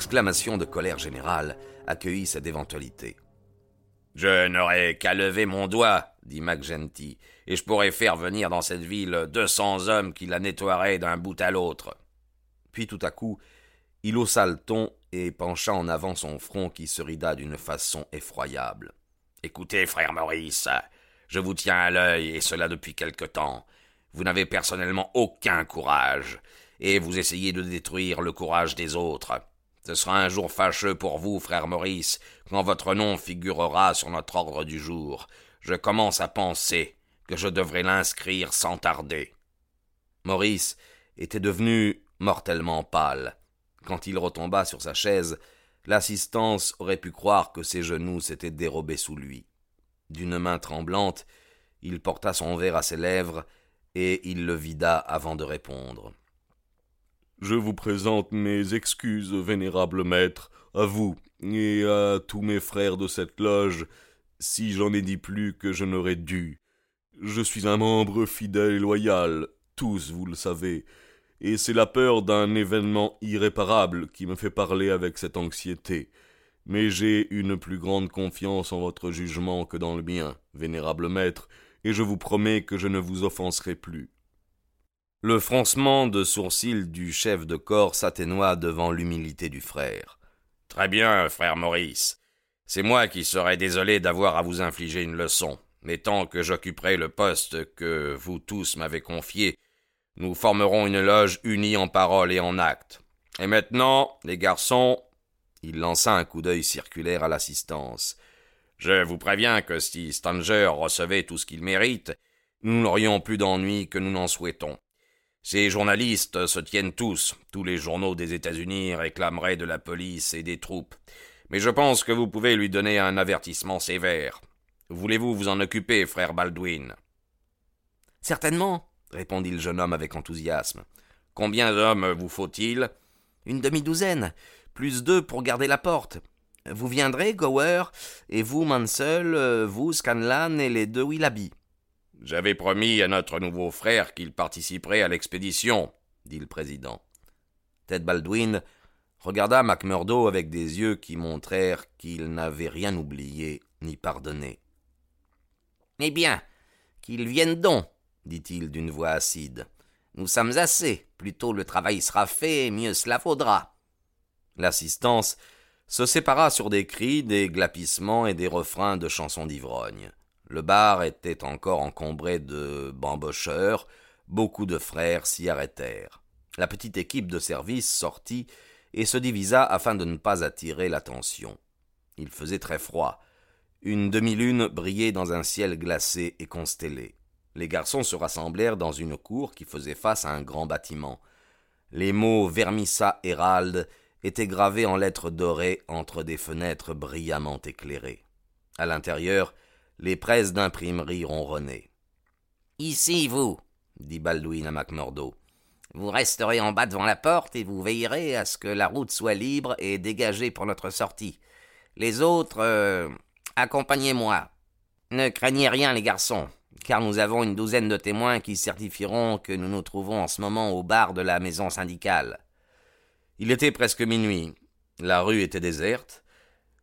Exclamation de colère générale accueillit cette éventualité. Je n'aurais qu'à lever mon doigt, dit McGenty, et je pourrais faire venir dans cette ville deux cents hommes qui la nettoieraient d'un bout à l'autre. Puis tout à coup, il haussa le ton et pencha en avant son front qui se rida d'une façon effroyable. Écoutez, frère Maurice, je vous tiens à l'œil, et cela depuis quelque temps. Vous n'avez personnellement aucun courage, et vous essayez de détruire le courage des autres. Ce sera un jour fâcheux pour vous, frère Maurice, quand votre nom figurera sur notre ordre du jour. Je commence à penser que je devrais l'inscrire sans tarder. Maurice était devenu mortellement pâle. Quand il retomba sur sa chaise, l'assistance aurait pu croire que ses genoux s'étaient dérobés sous lui. D'une main tremblante, il porta son verre à ses lèvres et il le vida avant de répondre. Je vous présente mes excuses, vénérable maître, à vous et à tous mes frères de cette loge, si j'en ai dit plus que je n'aurais dû. Je suis un membre fidèle et loyal, tous vous le savez, et c'est la peur d'un événement irréparable qui me fait parler avec cette anxiété. Mais j'ai une plus grande confiance en votre jugement que dans le mien, vénérable maître, et je vous promets que je ne vous offenserai plus. Le froncement de sourcils du chef de corps s'atténua devant l'humilité du frère. Très bien, frère Maurice. C'est moi qui serais désolé d'avoir à vous infliger une leçon, mais tant que j'occuperai le poste que vous tous m'avez confié, nous formerons une loge unie en parole et en actes. Et maintenant, les garçons, il lança un coup d'œil circulaire à l'assistance. Je vous préviens que si Stanger recevait tout ce qu'il mérite, nous n'aurions plus d'ennuis que nous n'en souhaitons. Ces journalistes se tiennent tous. Tous les journaux des États-Unis réclameraient de la police et des troupes. Mais je pense que vous pouvez lui donner un avertissement sévère. Voulez-vous vous en occuper, frère Baldwin? Certainement, répondit le jeune homme avec enthousiasme. Combien d'hommes vous faut-il? Une demi-douzaine, plus deux pour garder la porte. Vous viendrez, Gower, et vous, Mansell, vous, Scanlan et les deux Willoughby. J'avais promis à notre nouveau frère qu'il participerait à l'expédition, dit le président. Ted Baldwin regarda MacMurdo avec des yeux qui montrèrent qu'il n'avait rien oublié ni pardonné. Eh bien, qu'il vienne donc, dit-il d'une voix acide. Nous sommes assez. Plus tôt le travail sera fait, mieux cela vaudra. L'assistance se sépara sur des cris, des glapissements et des refrains de chansons d'ivrogne. Le bar était encore encombré de bambocheurs, beaucoup de frères s'y arrêtèrent. La petite équipe de service sortit et se divisa afin de ne pas attirer l'attention. Il faisait très froid. Une demi-lune brillait dans un ciel glacé et constellé. Les garçons se rassemblèrent dans une cour qui faisait face à un grand bâtiment. Les mots Vermissa Hérald étaient gravés en lettres dorées entre des fenêtres brillamment éclairées. À l'intérieur, les presses d'imprimerie ronronnaient. Ici, vous, dit Baldwin à MacMurdo. Vous resterez en bas devant la porte et vous veillerez à ce que la route soit libre et dégagée pour notre sortie. Les autres, euh, accompagnez-moi. Ne craignez rien, les garçons, car nous avons une douzaine de témoins qui certifieront que nous nous trouvons en ce moment au bar de la maison syndicale. Il était presque minuit. La rue était déserte.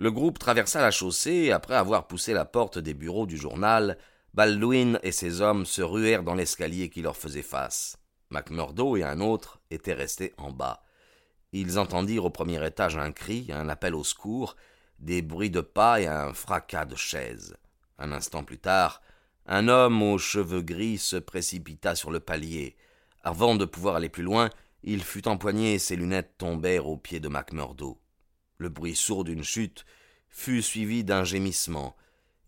Le groupe traversa la chaussée et après avoir poussé la porte des bureaux du journal, Baldwin et ses hommes se ruèrent dans l'escalier qui leur faisait face. MacMurdo et un autre étaient restés en bas. Ils entendirent au premier étage un cri, un appel au secours, des bruits de pas et un fracas de chaises. Un instant plus tard, un homme aux cheveux gris se précipita sur le palier. Avant de pouvoir aller plus loin, il fut empoigné et ses lunettes tombèrent aux pieds de MacMurdo. Le bruit sourd d'une chute fut suivi d'un gémissement.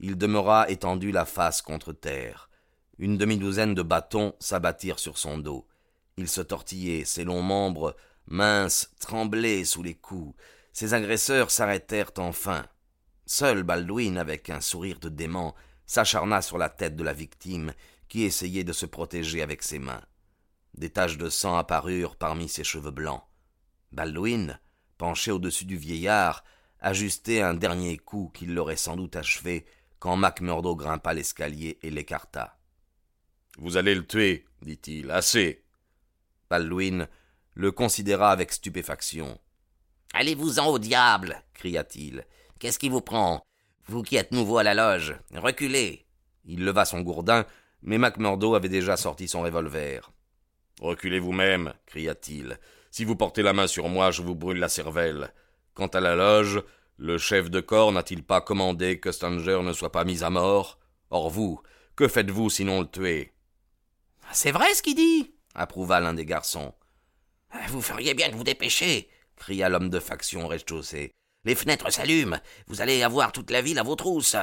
Il demeura étendu la face contre terre. une demi-douzaine de bâtons s'abattirent sur son dos. Il se tortillait, ses longs membres minces tremblaient sous les coups. Ses agresseurs s'arrêtèrent enfin. Seul Baldwin, avec un sourire de dément, s'acharna sur la tête de la victime, qui essayait de se protéger avec ses mains. Des taches de sang apparurent parmi ses cheveux blancs. Baldwin, penché au-dessus du vieillard, ajustait un dernier coup qui l'aurait sans doute achevé quand Macmurdo grimpa l'escalier et l'écarta. Vous allez le tuer, dit-il. Assez. Baldwin le considéra avec stupéfaction. Allez-vous-en au diable cria-t-il. Qu'est-ce qui vous prend? Vous qui êtes nouveau à la loge, reculez Il leva son gourdin, mais Macmurdo avait déjà sorti son revolver. Reculez vous-même, cria-t-il. Si vous portez la main sur moi, je vous brûle la cervelle. Quant à la loge, le chef de corps n'a-t-il pas commandé que Stanger ne soit pas mis à mort? Or vous, que faites-vous sinon le tuer? C'est vrai ce qu'il dit? Approuva l'un des garçons. Vous feriez bien de vous dépêcher cria l'homme de faction rez-de-chaussée. Les fenêtres s'allument. Vous allez avoir toute la ville à vos trousses.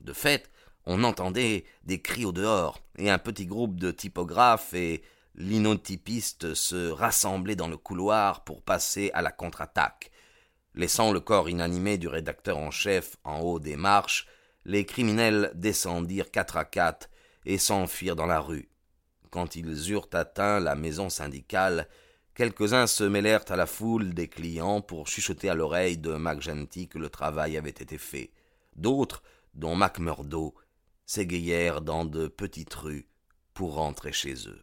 De fait, on entendait des cris au dehors, et un petit groupe de typographes et linotypistes se rassemblaient dans le couloir pour passer à la contre-attaque. Laissant le corps inanimé du rédacteur en chef en haut des marches, les criminels descendirent quatre à quatre et s'enfuirent dans la rue. Quand ils eurent atteint la maison syndicale, quelques-uns se mêlèrent à la foule des clients pour chuchoter à l'oreille de Genty que le travail avait été fait. D'autres, dont Macmurdo, s'égayèrent dans de petites rues pour rentrer chez eux.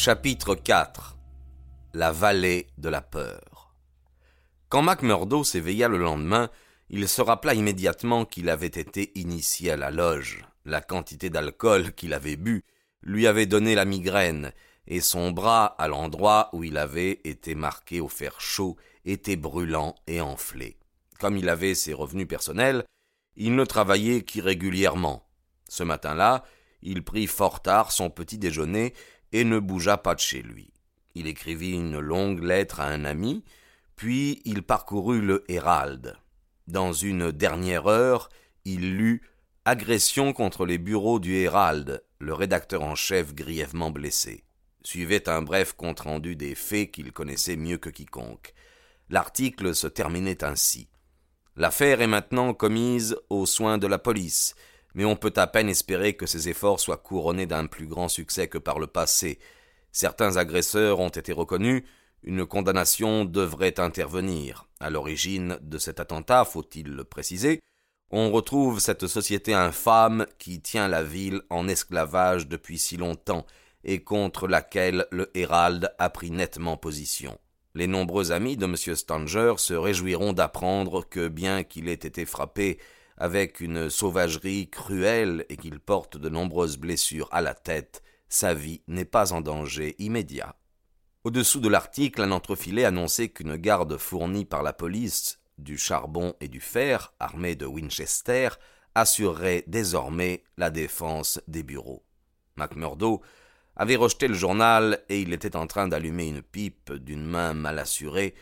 Chapitre 4 La vallée de la peur Quand Macmurdo s'éveilla le lendemain, il se rappela immédiatement qu'il avait été initié à la loge. La quantité d'alcool qu'il avait bu lui avait donné la migraine, et son bras, à l'endroit où il avait été marqué au fer chaud, était brûlant et enflé. Comme il avait ses revenus personnels, il ne travaillait qu'irrégulièrement. Ce matin-là, il prit fort tard son petit déjeuner et ne bougea pas de chez lui. Il écrivit une longue lettre à un ami, puis il parcourut le Hérald. Dans une dernière heure, il lut Agression contre les bureaux du Hérald, le rédacteur en chef grièvement blessé. Suivait un bref compte-rendu des faits qu'il connaissait mieux que quiconque. L'article se terminait ainsi. L'affaire est maintenant commise aux soins de la police mais on peut à peine espérer que ces efforts soient couronnés d'un plus grand succès que par le passé. Certains agresseurs ont été reconnus, une condamnation devrait intervenir. À l'origine de cet attentat, faut-il le préciser, on retrouve cette société infâme qui tient la ville en esclavage depuis si longtemps et contre laquelle le Hérald a pris nettement position. Les nombreux amis de M. Stanger se réjouiront d'apprendre que, bien qu'il ait été frappé avec une sauvagerie cruelle et qu'il porte de nombreuses blessures à la tête, sa vie n'est pas en danger immédiat. Au-dessous de l'article, un entrefilet annonçait qu'une garde fournie par la police du charbon et du fer, armée de Winchester, assurerait désormais la défense des bureaux. Macmurdo avait rejeté le journal et il était en train d'allumer une pipe d'une main mal assurée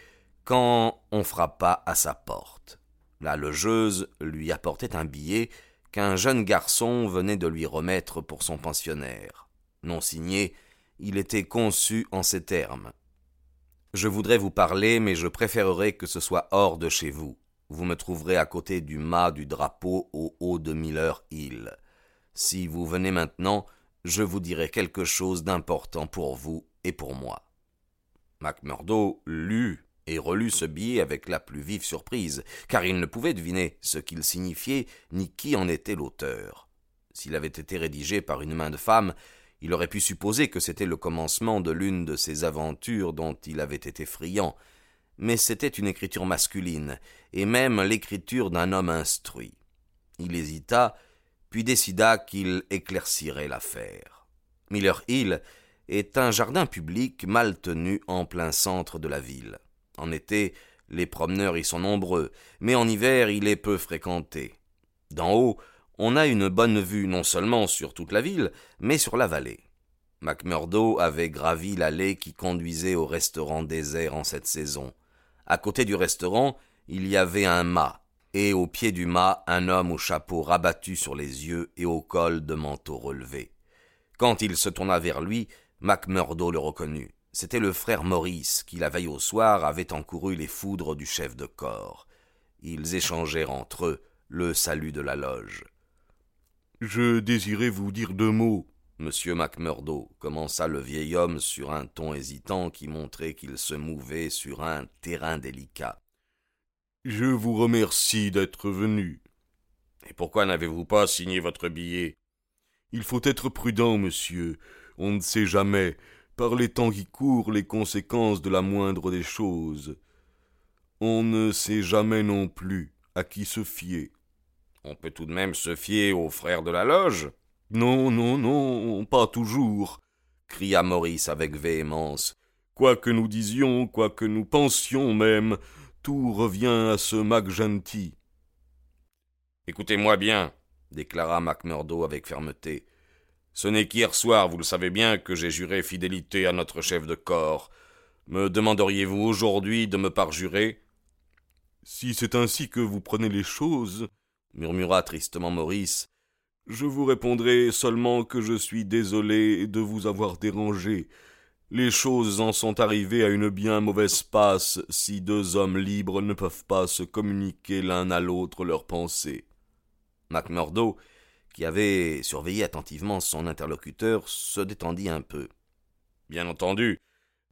quand on frappa à sa porte. La logeuse lui apportait un billet qu'un jeune garçon venait de lui remettre pour son pensionnaire. Non signé, il était conçu en ces termes. Je voudrais vous parler, mais je préférerais que ce soit hors de chez vous. Vous me trouverez à côté du mât du drapeau au haut de Miller Hill. Si vous venez maintenant, je vous dirai quelque chose d'important pour vous et pour moi. Macmurdo lut et relut ce billet avec la plus vive surprise, car il ne pouvait deviner ce qu'il signifiait ni qui en était l'auteur. S'il avait été rédigé par une main de femme, il aurait pu supposer que c'était le commencement de l'une de ces aventures dont il avait été friand, mais c'était une écriture masculine, et même l'écriture d'un homme instruit. Il hésita, puis décida qu'il éclaircirait l'affaire. Miller Hill est un jardin public mal tenu en plein centre de la ville. En été, les promeneurs y sont nombreux, mais en hiver il est peu fréquenté. D'en haut, on a une bonne vue non seulement sur toute la ville, mais sur la vallée. Macmurdo avait gravi l'allée qui conduisait au restaurant désert en cette saison. À côté du restaurant, il y avait un mât, et au pied du mât un homme au chapeau rabattu sur les yeux et au col de manteau relevé. Quand il se tourna vers lui, Macmurdo le reconnut. C'était le frère Maurice qui, la veille au soir, avait encouru les foudres du chef de corps. Ils échangèrent entre eux le salut de la loge. Je désirais vous dire deux mots, Monsieur Macmurdo, commença le vieil homme sur un ton hésitant qui montrait qu'il se mouvait sur un terrain délicat. Je vous remercie d'être venu. Et pourquoi n'avez-vous pas signé votre billet? Il faut être prudent, monsieur. On ne sait jamais, par les temps qui courent, les conséquences de la moindre des choses. On ne sait jamais non plus à qui se fier. On peut tout de même se fier aux frères de la loge. Non, non, non, pas toujours, cria Maurice avec véhémence. Quoi que nous disions, quoi que nous pensions même, tout revient à ce Macgenty. Écoutez-moi bien, déclara Macmurdo avec fermeté. Ce n'est qu'hier soir, vous le savez bien, que j'ai juré fidélité à notre chef de corps. Me demanderiez-vous aujourd'hui de me parjurer? Si c'est ainsi que vous prenez les choses, murmura tristement Maurice, je vous répondrai seulement que je suis désolé de vous avoir dérangé. Les choses en sont arrivées à une bien mauvaise passe si deux hommes libres ne peuvent pas se communiquer l'un à l'autre leurs pensées. Macmurdo, qui avait surveillé attentivement son interlocuteur, se détendit un peu. Bien entendu,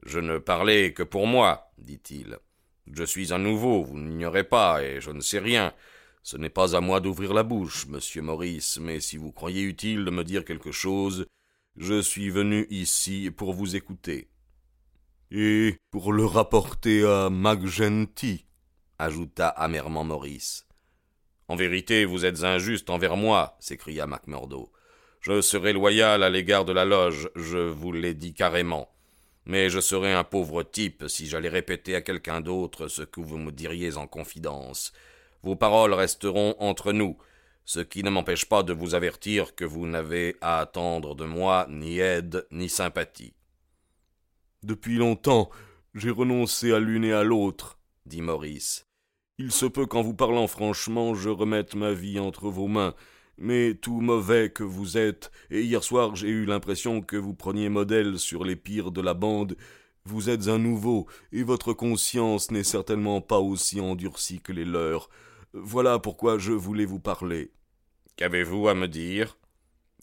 je ne parlais que pour moi, dit-il. Je suis un nouveau, vous n'ignorez pas, et je ne sais rien. Ce n'est pas à moi d'ouvrir la bouche, monsieur Maurice, mais si vous croyez utile de me dire quelque chose, je suis venu ici pour vous écouter. Et pour le rapporter à Macgenty, ajouta amèrement Maurice. En vérité, vous êtes injuste envers moi, s'écria Macmurdo. Je serai loyal à l'égard de la loge, je vous l'ai dit carrément. Mais je serais un pauvre type si j'allais répéter à quelqu'un d'autre ce que vous me diriez en confidence. Vos paroles resteront entre nous, ce qui ne m'empêche pas de vous avertir que vous n'avez à attendre de moi ni aide ni sympathie. Depuis longtemps, j'ai renoncé à l'une et à l'autre, dit Maurice. Il se peut qu'en vous parlant franchement, je remette ma vie entre vos mains, mais tout mauvais que vous êtes, et hier soir j'ai eu l'impression que vous preniez modèle sur les pires de la bande, vous êtes un nouveau, et votre conscience n'est certainement pas aussi endurcie que les leurs. Voilà pourquoi je voulais vous parler. Qu'avez-vous à me dire?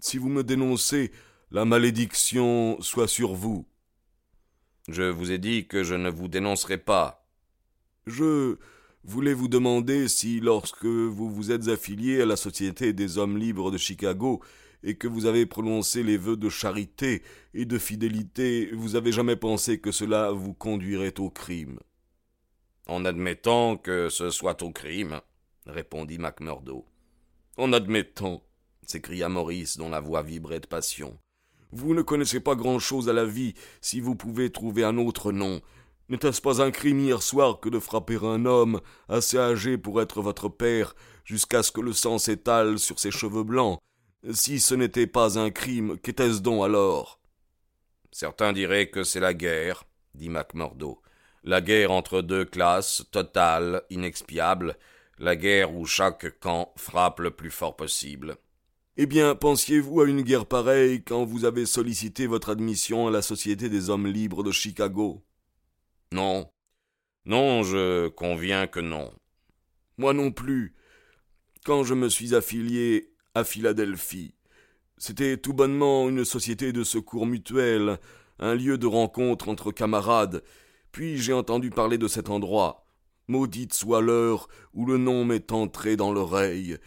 Si vous me dénoncez, la malédiction soit sur vous. Je vous ai dit que je ne vous dénoncerai pas. Je voulais vous demander si, lorsque vous vous êtes affilié à la Société des hommes libres de Chicago, et que vous avez prononcé les vœux de charité et de fidélité, vous avez jamais pensé que cela vous conduirait au crime? En admettant que ce soit au crime, répondit Macmurdo. En admettant, s'écria Maurice dont la voix vibrait de passion. Vous ne connaissez pas grand-chose à la vie si vous pouvez trouver un autre nom. N'était-ce pas un crime hier soir que de frapper un homme, assez âgé pour être votre père, jusqu'à ce que le sang s'étale sur ses cheveux blancs? Si ce n'était pas un crime, qu'était-ce donc alors? Certains diraient que c'est la guerre, dit Macmurdo. La guerre entre deux classes, totale, inexpiable, la guerre où chaque camp frappe le plus fort possible. Eh bien, pensiez-vous à une guerre pareille quand vous avez sollicité votre admission à la Société des hommes libres de Chicago? Non. Non, je conviens que non. Moi non plus. Quand je me suis affilié à Philadelphie, c'était tout bonnement une société de secours mutuel, un lieu de rencontre entre camarades, puis j'ai entendu parler de cet endroit. Maudite soit l'heure où le nom m'est entré dans l'oreille.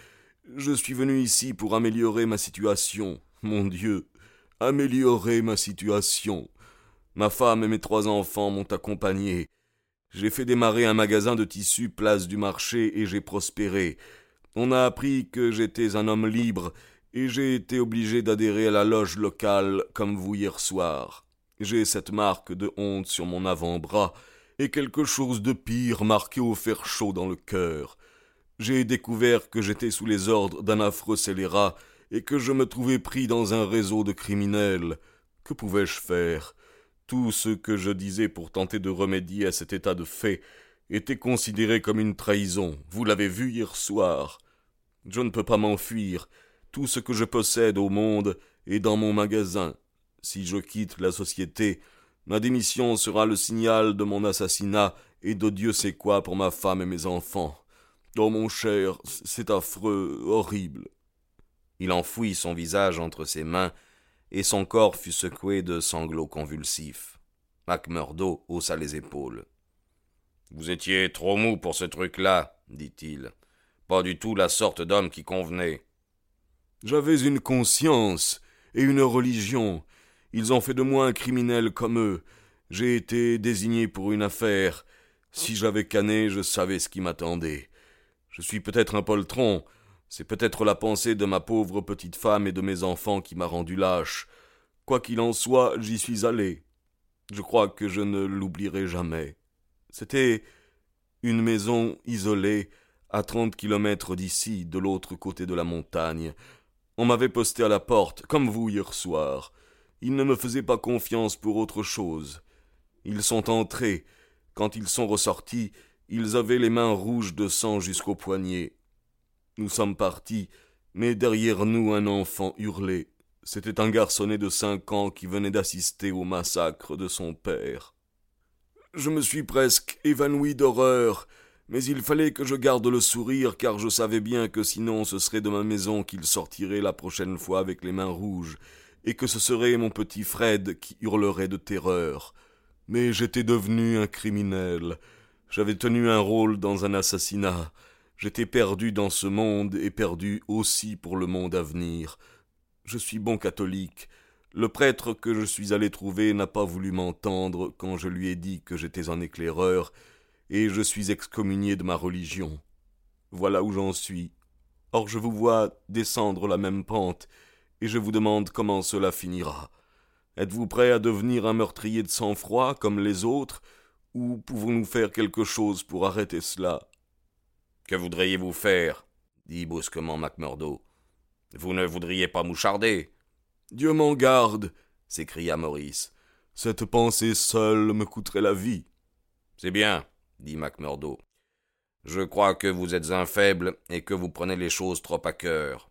Je suis venu ici pour améliorer ma situation. Mon Dieu, améliorer ma situation. Ma femme et mes trois enfants m'ont accompagné. J'ai fait démarrer un magasin de tissus place du marché et j'ai prospéré. On a appris que j'étais un homme libre, et j'ai été obligé d'adhérer à la loge locale comme vous hier soir. J'ai cette marque de honte sur mon avant-bras, et quelque chose de pire marqué au fer chaud dans le cœur. J'ai découvert que j'étais sous les ordres d'un affreux scélérat, et que je me trouvais pris dans un réseau de criminels. Que pouvais-je faire? Tout ce que je disais pour tenter de remédier à cet état de fait était considéré comme une trahison. Vous l'avez vu hier soir. Je ne peux pas m'enfuir. Tout ce que je possède au monde est dans mon magasin. Si je quitte la société, ma démission sera le signal de mon assassinat et de Dieu sait quoi pour ma femme et mes enfants. Oh mon cher, c'est affreux, horrible. Il enfouit son visage entre ses mains, et son corps fut secoué de sanglots convulsifs. Macmurdo haussa les épaules. Vous étiez trop mou pour ce truc-là, dit-il. Pas du tout la sorte d'homme qui convenait. J'avais une conscience et une religion. Ils ont fait de moi un criminel comme eux. J'ai été désigné pour une affaire. Si j'avais canné, je savais ce qui m'attendait. Je suis peut-être un poltron. C'est peut-être la pensée de ma pauvre petite femme et de mes enfants qui m'a rendu lâche. Quoi qu'il en soit, j'y suis allé. Je crois que je ne l'oublierai jamais. C'était une maison isolée, à trente kilomètres d'ici, de l'autre côté de la montagne. On m'avait posté à la porte, comme vous hier soir. Ils ne me faisaient pas confiance pour autre chose. Ils sont entrés. Quand ils sont ressortis, ils avaient les mains rouges de sang jusqu'aux poignets. Nous sommes partis, mais derrière nous un enfant hurlait. C'était un garçonnet de cinq ans qui venait d'assister au massacre de son père. Je me suis presque évanoui d'horreur, mais il fallait que je garde le sourire car je savais bien que sinon ce serait de ma maison qu'il sortirait la prochaine fois avec les mains rouges, et que ce serait mon petit Fred qui hurlerait de terreur. Mais j'étais devenu un criminel. J'avais tenu un rôle dans un assassinat. J'étais perdu dans ce monde et perdu aussi pour le monde à venir. Je suis bon catholique, le prêtre que je suis allé trouver n'a pas voulu m'entendre quand je lui ai dit que j'étais un éclaireur, et je suis excommunié de ma religion. Voilà où j'en suis. Or je vous vois descendre la même pente, et je vous demande comment cela finira. Êtes-vous prêt à devenir un meurtrier de sang-froid comme les autres, ou pouvons-nous faire quelque chose pour arrêter cela? Que voudriez-vous faire? dit brusquement Macmurdo. Vous ne voudriez pas moucharder? Dieu m'en garde s'écria Maurice. Cette pensée seule me coûterait la vie. C'est bien, dit Macmurdo. Je crois que vous êtes un faible et que vous prenez les choses trop à cœur.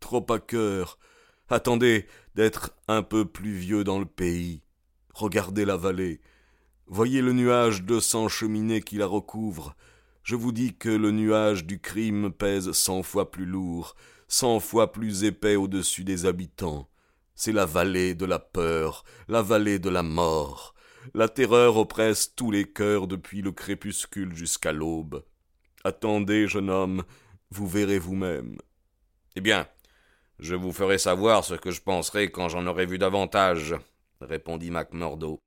Trop à cœur. Attendez d'être un peu plus vieux dans le pays. Regardez la vallée. Voyez le nuage de sang cheminées qui la recouvre. Je vous dis que le nuage du crime pèse cent fois plus lourd, cent fois plus épais au-dessus des habitants. C'est la vallée de la peur, la vallée de la mort. La terreur oppresse tous les cœurs depuis le crépuscule jusqu'à l'aube. Attendez, jeune homme, vous verrez vous-même. Eh bien, je vous ferai savoir ce que je penserai quand j'en aurai vu davantage, répondit Macmurdo.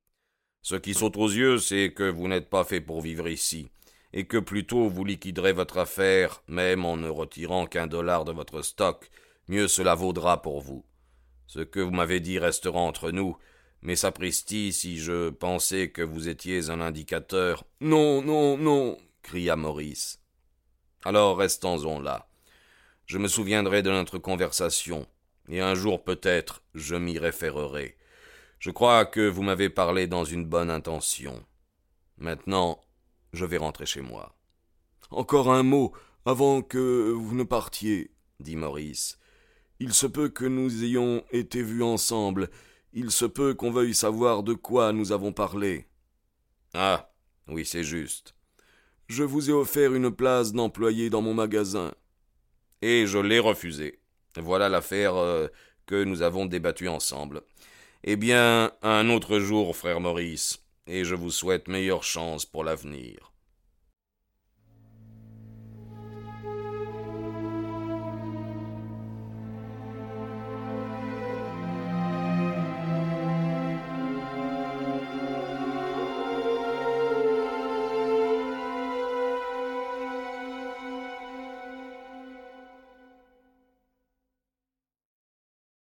Ce qui saute aux yeux, c'est que vous n'êtes pas fait pour vivre ici et que plutôt vous liquiderez votre affaire, même en ne retirant qu'un dollar de votre stock, mieux cela vaudra pour vous. Ce que vous m'avez dit restera entre nous, mais sapristi, si je pensais que vous étiez un indicateur. Non, non, non, cria Maurice. Alors restons-en là. Je me souviendrai de notre conversation, et un jour peut-être je m'y référerai. Je crois que vous m'avez parlé dans une bonne intention. Maintenant, je vais rentrer chez moi. Encore un mot avant que vous ne partiez, dit Maurice. Il se peut que nous ayons été vus ensemble. Il se peut qu'on veuille savoir de quoi nous avons parlé. Ah, oui, c'est juste. Je vous ai offert une place d'employé dans mon magasin. Et je l'ai refusé. Voilà l'affaire euh, que nous avons débattue ensemble. Eh bien, un autre jour, frère Maurice, et je vous souhaite meilleure chance pour l'avenir.